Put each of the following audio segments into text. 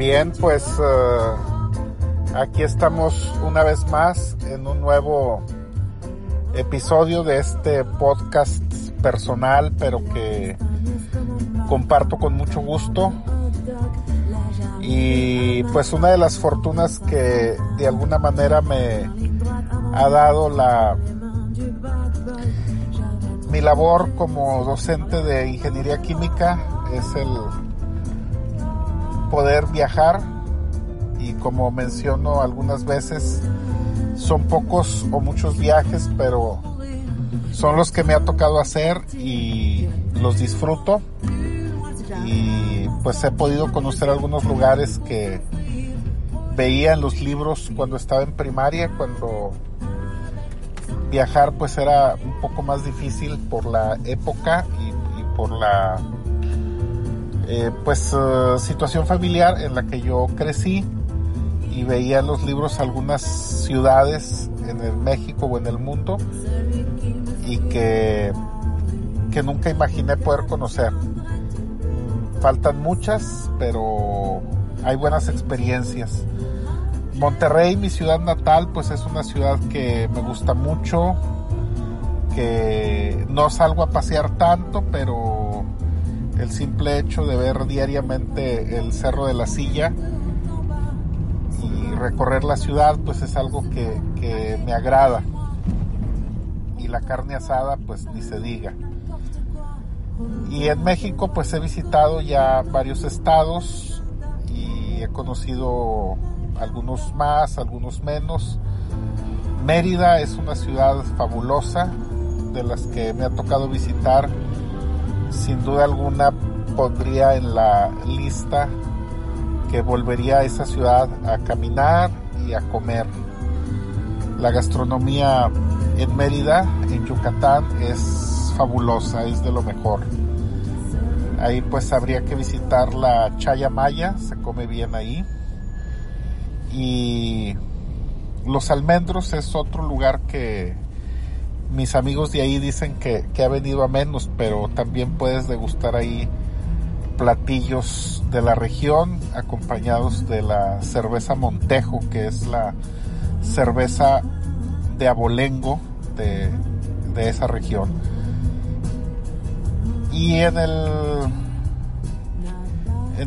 Bien, pues eh, aquí estamos una vez más en un nuevo episodio de este podcast personal, pero que comparto con mucho gusto. Y pues una de las fortunas que de alguna manera me ha dado la mi labor como docente de ingeniería química es el poder viajar. Y como menciono algunas veces son pocos o muchos viajes pero son los que me ha tocado hacer y los disfruto. Y pues he podido conocer algunos lugares que veía en los libros cuando estaba en primaria cuando viajar pues era un poco más difícil por la época y, por la eh, pues eh, situación familiar en la que yo crecí y veía en los libros algunas ciudades en el México o en el mundo y que, que nunca imaginé poder conocer. Faltan muchas, pero hay buenas experiencias. Monterrey, mi ciudad natal, pues es una ciudad que me gusta mucho, que no salgo a pasear tanto, pero el simple hecho de ver diariamente el Cerro de la Silla y recorrer la ciudad, pues es algo que, que me agrada. Y la carne asada, pues ni se diga. Y en México, pues he visitado ya varios estados y he conocido algunos más, algunos menos. Mérida es una ciudad fabulosa, de las que me ha tocado visitar. Sin duda alguna pondría en la lista que volvería a esa ciudad a caminar y a comer. La gastronomía en Mérida, en Yucatán, es fabulosa, es de lo mejor. Ahí pues habría que visitar la Chaya Maya, se come bien ahí y Los Almendros es otro lugar que mis amigos de ahí dicen que, ha venido a menos, pero también puedes degustar ahí platillos de la región acompañados de la cerveza Montejo, que es la cerveza de abolengo de, esa región. Y en el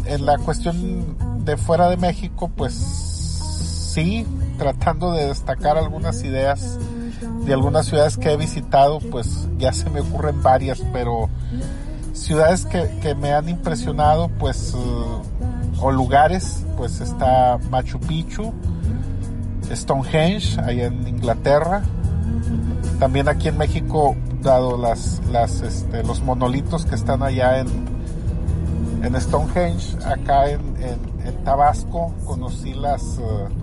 en la cuestión de fuera de México, pues sí, tratando de destacar algunas ideas de algunas ciudades que he visitado, pues ya se me ocurren varias, pero ciudades que, me han impresionado, pues, eh, o lugares, pues está Machu Picchu, Stonehenge, ahí en Inglaterra, también aquí en México, dado las, las, este, los monolitos que están allá en, en Stonehenge, acá en, en, Tabasco, conocí las... Eh,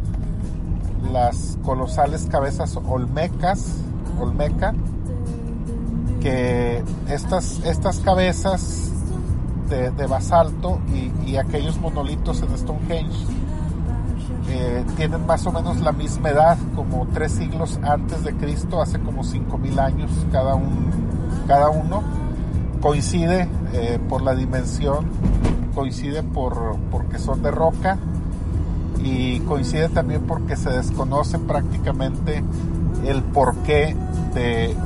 las colosales cabezas olmecas, olmeca, que estas, estas cabezas de, basalto y, aquellos monolitos en Stonehenge eh, tienen más o menos la misma edad, como tres siglos antes de Cristo, hace como cinco mil años cada, un, cada uno. Coincide eh, por la dimensión, coincide por, porque son de roca y coincide también porque se desconoce prácticamente el porqué de,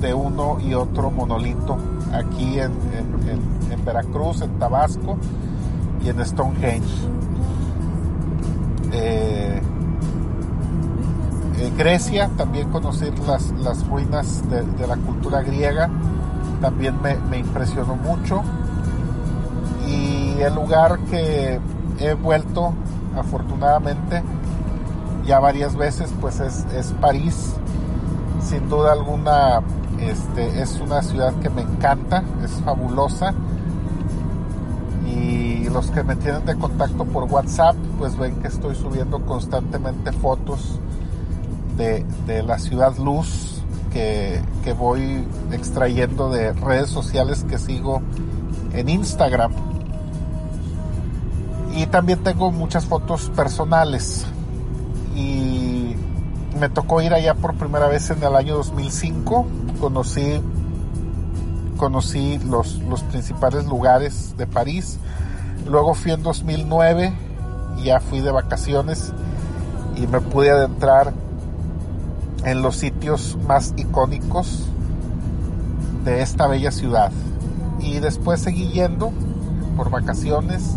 de uno y otro monolito aquí en, en, Veracruz, en Tabasco y en Stonehenge. Eh, en Grecia, también conocer las, las ruinas de, la cultura griega, también me, me impresionó mucho. Y el lugar que he vuelto afortunadamente ya varias veces pues es, es París. Sin duda alguna este, es una ciudad que me encanta es fabulosa. Y los que me tienen de contacto por WhatsApp pues ven que estoy subiendo constantemente fotos de, de la ciudad luz que, que voy extrayendo de redes sociales que sigo en Instagram y también tengo muchas fotos personales. Y me tocó ir allá por primera vez en el año 2005. Conocí, conocí los, los principales lugares de París. Luego fui en 2009 ya fui de vacaciones y me pude adentrar en los sitios más icónicos de esta bella ciudad. Y después seguí yendo por vacaciones,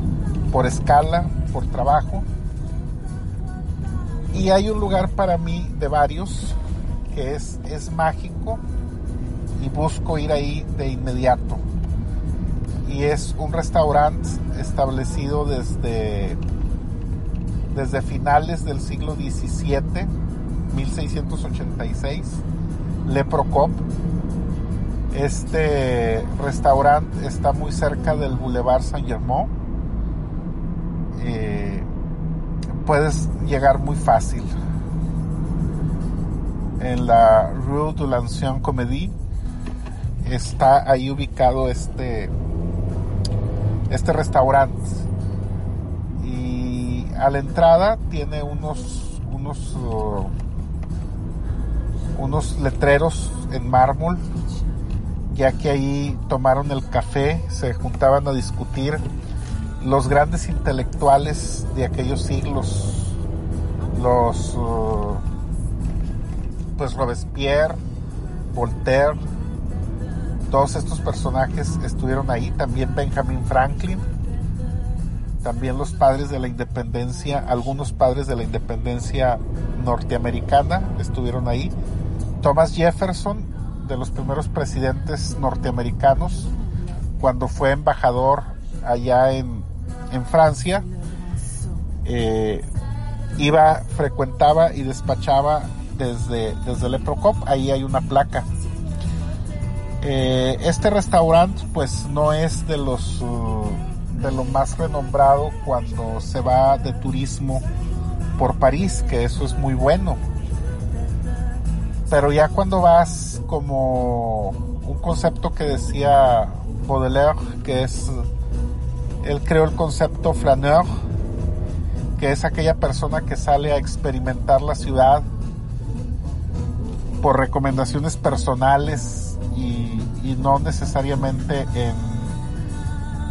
por escala, por trabajo. Y hay un lugar para mí de varios que es, es mágico y busco ir ahí de inmediato. Y es un restaurante establecido desde, desde finales del siglo XVII, 1686, Le Procop. Este restaurante está muy cerca del Boulevard Saint-Germain. Eh, puedes llegar muy fácil. En la Rue de l'Ancien Comédie está ahí ubicado este, este restaurante. Y a la entrada tiene unos, unos, uh, unos letreros en mármol, ya que ahí tomaron el café, se juntaban a discutir los grandes intelectuales de aquellos siglos, los uh, pues Robespierre, Voltaire, todos estos personajes estuvieron ahí, también Benjamin Franklin, también los padres de la independencia, algunos padres de la independencia norteamericana estuvieron ahí, Thomas Jefferson, de los primeros presidentes norteamericanos, cuando fue embajador allá en, en Francia, eh, iba, frecuentaba y despachaba desde, desde Le Procop, ahí hay una placa eh, este restaurante pues no es de los uh, de lo más renombrado cuando se va de turismo por París, que eso es muy bueno. Pero ya cuando vas como un concepto que decía Baudelaire, que es, él creó el concepto flaneur, que es aquella persona que sale a experimentar la ciudad por recomendaciones personales y, no necesariamente en,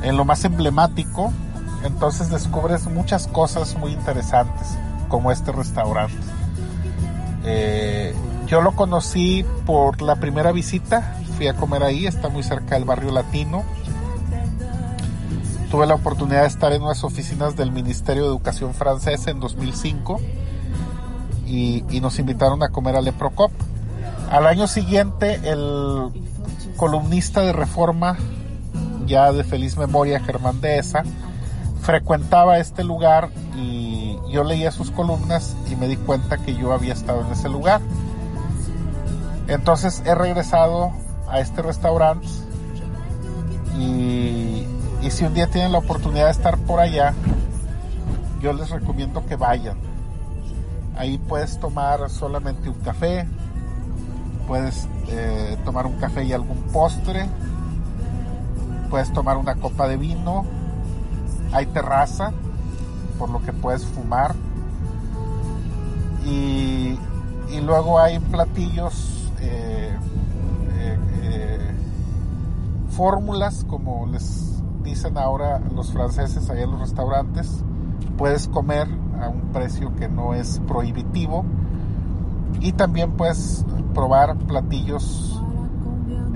en lo más emblemático. Entonces descubres muchas cosas muy interesantes, como este restaurante. Eh, yo lo conocí por la primera visita, fui a comer ahí, está muy cerca del barrio latino. Tuve la oportunidad de estar en unas oficinas del Ministerio de Educación francés en 2005 y, y nos invitaron a comer a Le Procop. Al año siguiente, el columnista de Reforma, ya de feliz memoria, Germán Dehesa, frecuentaba este lugar y yo leía sus columnas y me di cuenta que yo había estado en ese lugar. Entonces he regresado a este restaurante y, y si un día tienen la oportunidad de estar por allá, yo les recomiendo que vayan. Ahí puedes tomar solamente un café, puedes eh, tomar un café y algún postre, puedes tomar una copa de vino, hay terraza, por lo que puedes fumar, y, luego hay platillos, eh, eh, fórmulas, como les dicen ahora los franceses allá en los restaurantes, puedes comer a un precio que no es prohibitivo y también puedes probar platillos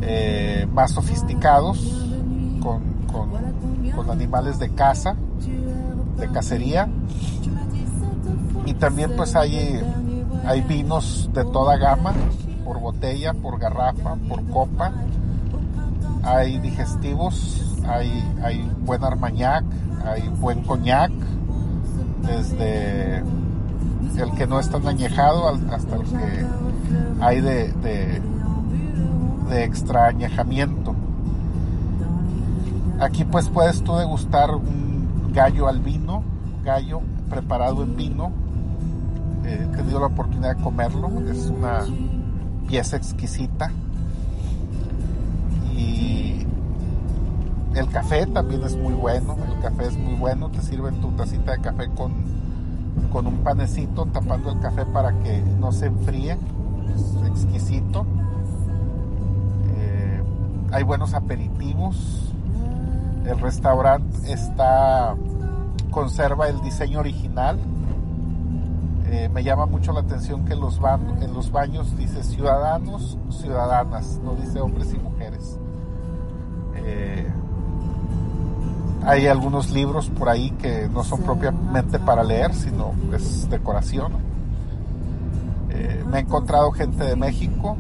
eh, más sofisticados con, con, animales de caza, de cacería. Y también pues hay, hay vinos de toda gama, por botella, por garrafa, por copa. Hay digestivos, hay, hay buen armañac, hay buen coñac, desde el que no es tan añejado hasta el que hay de, de, extra añejamiento. Aquí pues puedes tú degustar un gallo al vino, gallo preparado en vino. Eh, he tenido la oportunidad de comerlo, es una pieza exquisita. El café también es muy bueno, el café es muy bueno, te sirven tu tacita de café con con un panecito tapando el café para que no se enfríe. Es exquisito. Eh, hay buenos aperitivos. El restaurante está conserva el diseño original. Eh, me llama mucho la atención que en los baños dice ciudadanos, ciudadanas, no dice hombres y mujeres. Eh, hay algunos libros por ahí que no son propiamente para leer, sino es decoración. Eh, me he encontrado gente de México,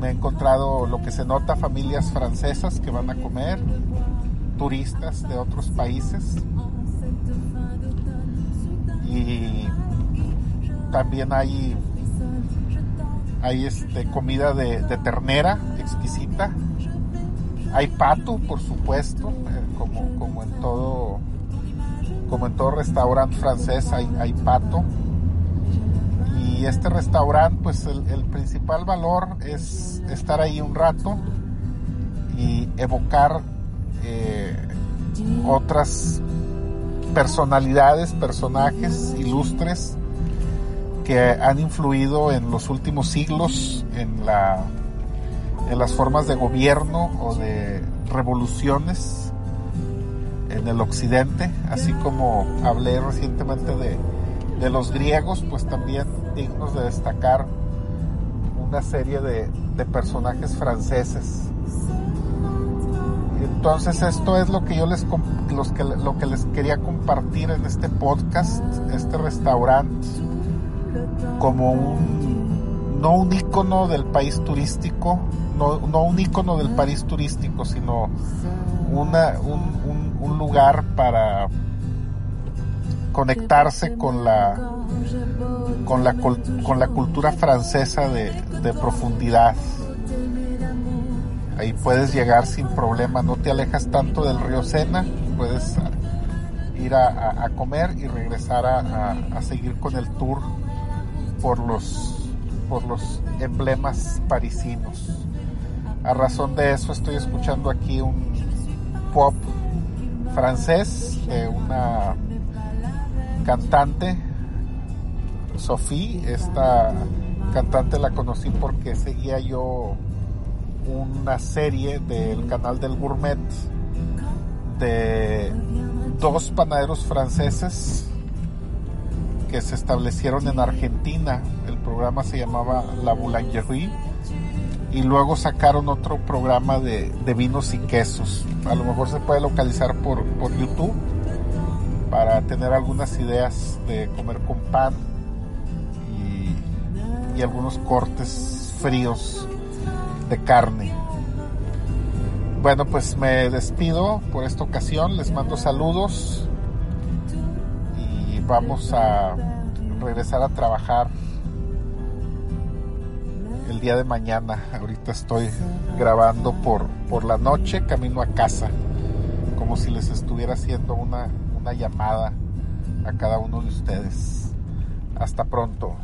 me he encontrado lo que se nota familias francesas que van a comer, turistas de otros países. Y también hay hay este comida de, ternera exquisita hay pato por supuesto eh, como, como en todo como en todo restaurante francés hay, pato. Y este restaurante pues el, principal valor es estar ahí un rato y evocar eh, otras personalidades, personajes ilustres que han influido en los últimos siglos en, la, en las formas de gobierno o de revoluciones en el occidente, así como hablé recientemente de, de los griegos, pues también dignos de destacar una serie de, personajes franceses. Entonces esto es lo que yo les los que, lo que les quería compartir en este podcast, este restaurante como un no un icono del país turístico, no, no un icono del país turístico, sino una, un, un lugar para conectarse con la con la, con la cultura francesa de, profundidad. Ahí puedes llegar sin problema, no te alejas tanto del río Sena, puedes ir a, comer y regresar a, seguir con el tour por los, por los emblemas parisinos. A razón de eso estoy escuchando aquí un pop francés de una cantante Sophie, esta cantante la conocí porque seguía yo una serie del canal del gourmet de dos panaderos franceses que se establecieron en Argentina. El programa se llamaba La Boulangerie y luego sacaron otro programa de, vinos y quesos. A lo mejor se puede localizar por, por YouTube para tener algunas ideas de comer con pan y algunos cortes fríos de carne. Bueno, pues me despido por esta ocasión, les mando saludos y vamos a regresar a trabajar el día de mañana. Ahorita estoy grabando por, por la noche, camino a casa, como si les estuviera haciendo una, una llamada a cada uno de ustedes. Hasta pronto.